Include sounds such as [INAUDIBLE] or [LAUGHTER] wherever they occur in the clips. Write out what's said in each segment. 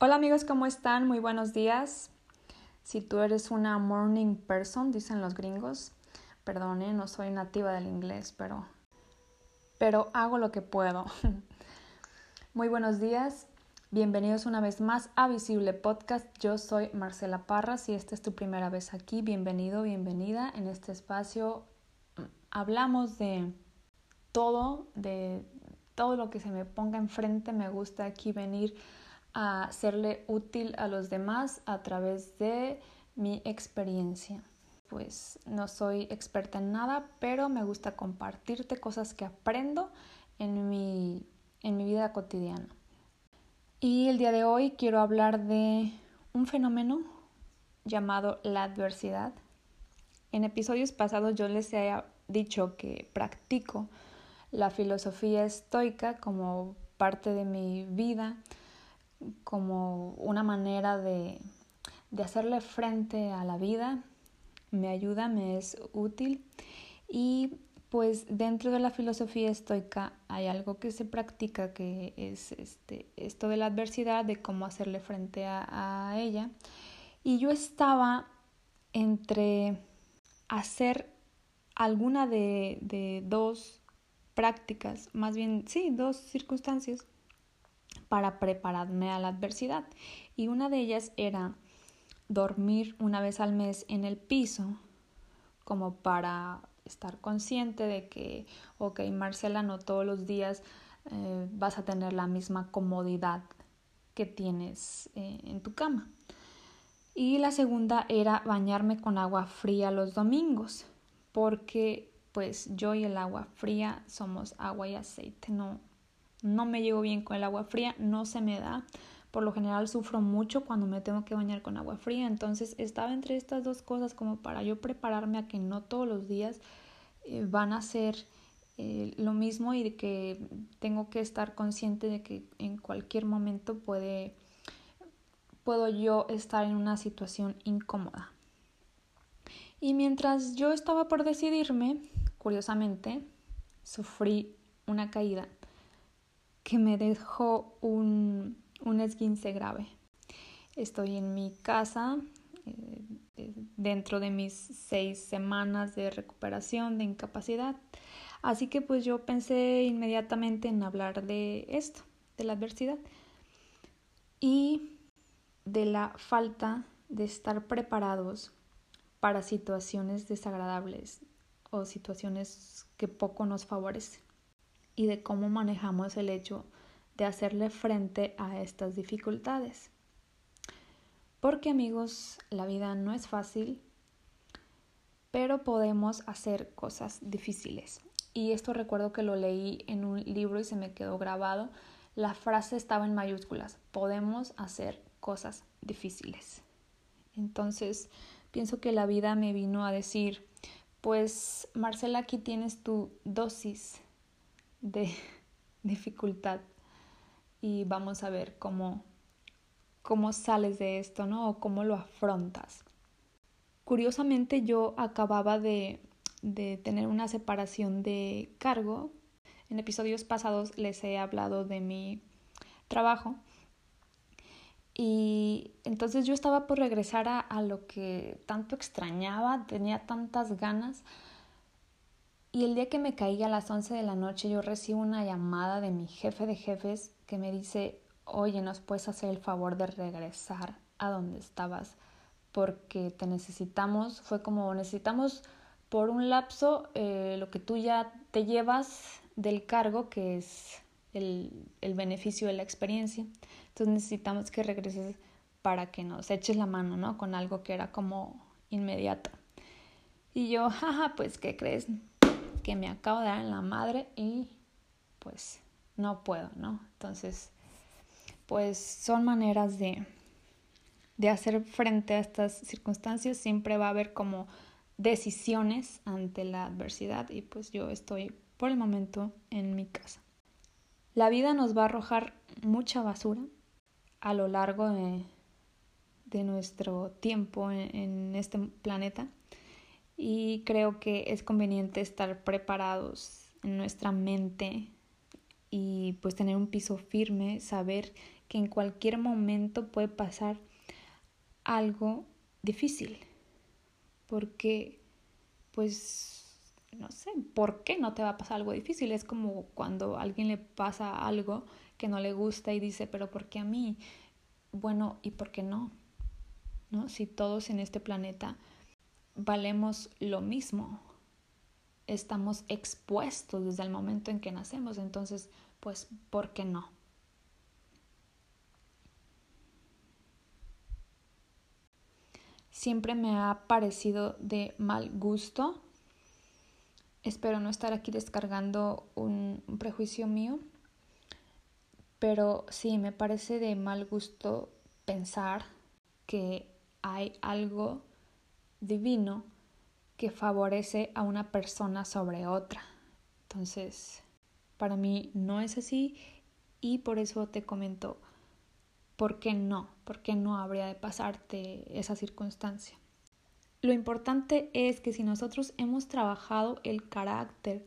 Hola amigos, ¿cómo están? Muy buenos días. Si tú eres una morning person, dicen los gringos, perdone, no soy nativa del inglés, pero, pero hago lo que puedo. [LAUGHS] Muy buenos días, bienvenidos una vez más a Visible Podcast. Yo soy Marcela Parra. Si esta es tu primera vez aquí, bienvenido, bienvenida. En este espacio mm, hablamos de todo, de todo lo que se me ponga enfrente. Me gusta aquí venir a serle útil a los demás a través de mi experiencia. Pues no soy experta en nada, pero me gusta compartirte cosas que aprendo en mi, en mi vida cotidiana. Y el día de hoy quiero hablar de un fenómeno llamado la adversidad. En episodios pasados yo les he dicho que practico la filosofía estoica como parte de mi vida como una manera de, de hacerle frente a la vida, me ayuda, me es útil y pues dentro de la filosofía estoica hay algo que se practica que es este, esto de la adversidad, de cómo hacerle frente a, ella. Y yo estaba entre hacer alguna de, de dos prácticas, más bien, sí, dos circunstancias para prepararme a la adversidad. Y una de ellas era dormir una vez al mes en el piso, como para estar consciente de que, ok, Marcela, no todos los días eh, vas a tener la misma comodidad que tienes eh, en tu cama. Y la segunda era bañarme con agua fría los domingos, porque pues yo y el agua fría somos agua y aceite, no, no me llevo bien con el agua fría, no se me da. Por lo general sufro mucho cuando me tengo que bañar con agua fría. Entonces estaba entre estas dos cosas como para yo prepararme a que no todos los días eh, van a ser eh, lo mismo y de que tengo que estar consciente de que en cualquier momento puede, puedo yo estar en una situación incómoda. Y mientras yo estaba por decidirme, curiosamente, sufrí una caída que me dejó un, un esguince grave. Estoy en mi casa eh, eh, dentro de mis seis semanas de recuperación de incapacidad. Así que pues yo pensé inmediatamente en hablar de esto, de la adversidad y de la falta de estar preparados para situaciones desagradables o situaciones que poco nos favorecen y de cómo manejamos el hecho de hacerle frente a estas dificultades. Porque amigos, la vida no es fácil, pero podemos hacer cosas difíciles. Y esto recuerdo que lo leí en un libro y se me quedó grabado. La frase estaba en mayúsculas, podemos hacer cosas difíciles. Entonces, pienso que la vida me vino a decir, pues Marcela, aquí tienes tu dosis de [LAUGHS] dificultad y vamos a ver cómo, cómo sales de esto, ¿no? O cómo lo afrontas. Curiosamente yo acababa de, de tener una separación de cargo. En episodios pasados les he hablado de mi trabajo. Y entonces yo estaba por regresar a, a lo que tanto extrañaba, tenía tantas ganas y el día que me caí a las 11 de la noche yo recibo una llamada de mi jefe de jefes que me dice, oye, ¿nos puedes hacer el favor de regresar a donde estabas? Porque te necesitamos, fue como necesitamos por un lapso eh, lo que tú ya te llevas del cargo, que es el, el beneficio de la experiencia. Entonces necesitamos que regreses para que nos eches la mano, ¿no? Con algo que era como inmediato. Y yo, jaja, pues, ¿qué crees? Que me acabo de dar en la madre y pues no puedo, ¿no? Entonces, pues son maneras de, de hacer frente a estas circunstancias. Siempre va a haber como decisiones ante la adversidad y pues yo estoy por el momento en mi casa. La vida nos va a arrojar mucha basura a lo largo de, de nuestro tiempo en, en este planeta y creo que es conveniente estar preparados en nuestra mente y pues tener un piso firme, saber que en cualquier momento puede pasar algo difícil. Porque, pues, no sé, ¿por qué no te va a pasar algo difícil? Es como cuando a alguien le pasa algo que no le gusta y dice, pero ¿por qué a mí? Bueno, ¿y por qué no? ¿No? Si todos en este planeta valemos lo mismo, estamos expuestos desde el momento en que nacemos, entonces, pues, ¿por qué no? Siempre me ha parecido de mal gusto. Espero no estar aquí descargando un, prejuicio mío, pero sí, me parece de mal gusto pensar que hay algo divino que favorece a una persona sobre otra. Entonces, para mí no es así y por eso te comento por qué no, por qué no habría de pasarte esa circunstancia. Lo importante es que si nosotros hemos trabajado el carácter,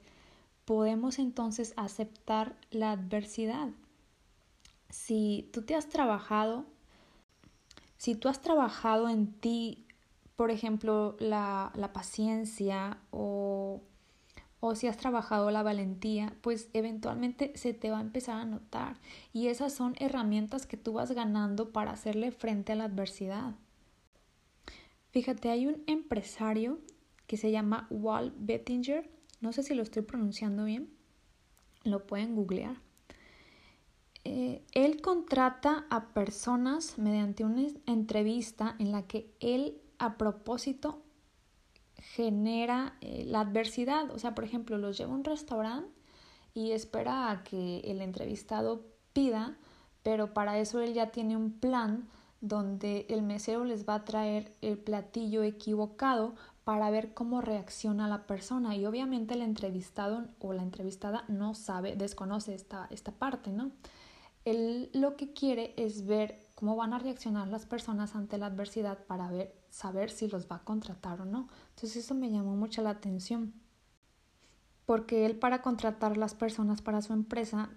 podemos entonces aceptar la adversidad. Si tú te has trabajado, si tú has trabajado en ti por ejemplo, la, la paciencia o, o si has trabajado la valentía, pues eventualmente se te va a empezar a notar. Y esas son herramientas que tú vas ganando para hacerle frente a la adversidad. Fíjate, hay un empresario que se llama Walt Bettinger, no sé si lo estoy pronunciando bien, lo pueden googlear. Eh, él contrata a personas mediante una entrevista en la que él a propósito genera eh, la adversidad. O sea, por ejemplo, los lleva a un restaurante y espera a que el entrevistado pida, pero para eso él ya tiene un plan donde el mesero les va a traer el platillo equivocado para ver cómo reacciona la persona y obviamente el entrevistado o la entrevistada no sabe, desconoce esta, esta parte, ¿no? Él lo que quiere es ver cómo van a reaccionar las personas ante la adversidad para ver saber si los va a contratar o no. Entonces eso me llamó mucho la atención. Porque él para contratar las personas para su empresa,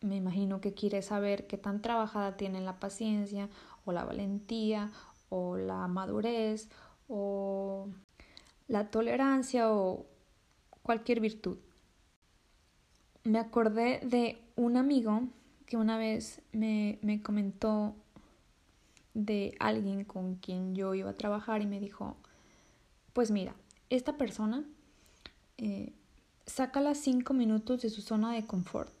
me imagino que quiere saber qué tan trabajada tienen la paciencia o la valentía o la madurez o la tolerancia o cualquier virtud. Me acordé de un amigo que una vez me, me comentó de alguien con quien yo iba a trabajar y me dijo, pues mira, esta persona eh, saca las cinco minutos de su zona de confort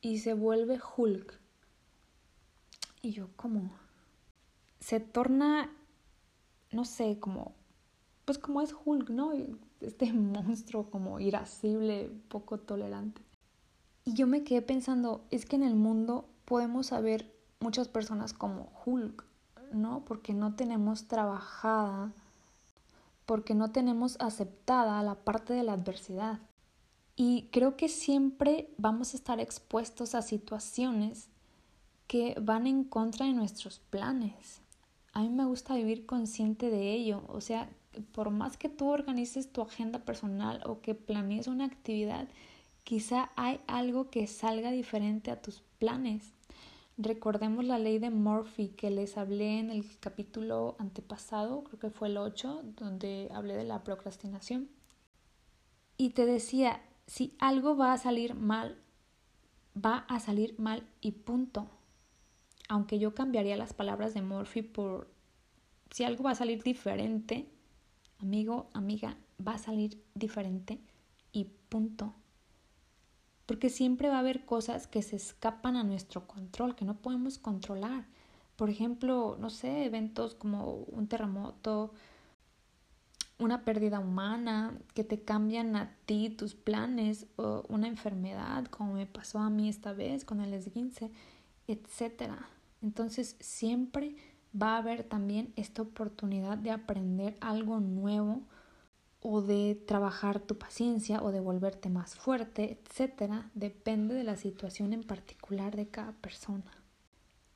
y se vuelve Hulk. Y yo como, se torna, no sé, como, pues como es Hulk, ¿no? Este [LAUGHS] monstruo como irascible, poco tolerante. Y yo me quedé pensando, es que en el mundo podemos saber muchas personas como Hulk, ¿no? Porque no tenemos trabajada, porque no tenemos aceptada la parte de la adversidad. Y creo que siempre vamos a estar expuestos a situaciones que van en contra de nuestros planes. A mí me gusta vivir consciente de ello, o sea, por más que tú organices tu agenda personal o que planees una actividad, quizá hay algo que salga diferente a tus planes. Recordemos la ley de Murphy que les hablé en el capítulo antepasado, creo que fue el 8, donde hablé de la procrastinación. Y te decía, si algo va a salir mal, va a salir mal y punto. Aunque yo cambiaría las palabras de Murphy por si algo va a salir diferente, amigo, amiga, va a salir diferente y punto porque siempre va a haber cosas que se escapan a nuestro control, que no podemos controlar. Por ejemplo, no sé, eventos como un terremoto, una pérdida humana, que te cambian a ti tus planes, o una enfermedad, como me pasó a mí esta vez con el esguince, etc. Entonces siempre va a haber también esta oportunidad de aprender algo nuevo o de trabajar tu paciencia o de volverte más fuerte, etcétera, depende de la situación en particular de cada persona.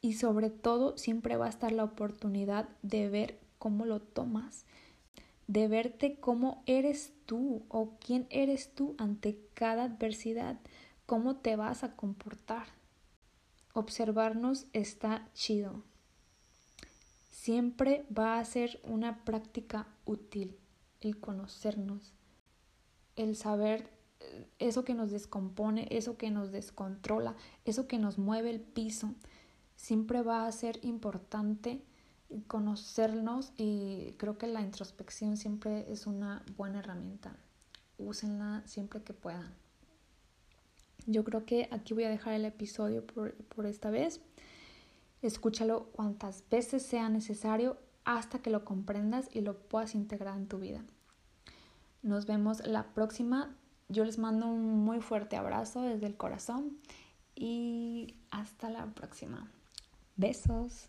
Y sobre todo siempre va a estar la oportunidad de ver cómo lo tomas, de verte cómo eres tú o quién eres tú ante cada adversidad, cómo te vas a comportar. observarnos está chido. Siempre va a ser una práctica útil el conocernos, el saber eh, eso que nos descompone, eso que nos descontrola, eso que nos mueve el piso. Siempre va a ser importante conocernos y creo que la introspección siempre es una buena herramienta. Úsenla siempre que puedan. Yo creo que aquí voy a dejar el episodio por, por esta vez. Escúchalo cuantas veces sea necesario hasta que lo comprendas y lo puedas integrar en tu vida. Nos vemos la próxima. Yo les mando un muy fuerte abrazo desde el corazón y hasta la próxima. Besos.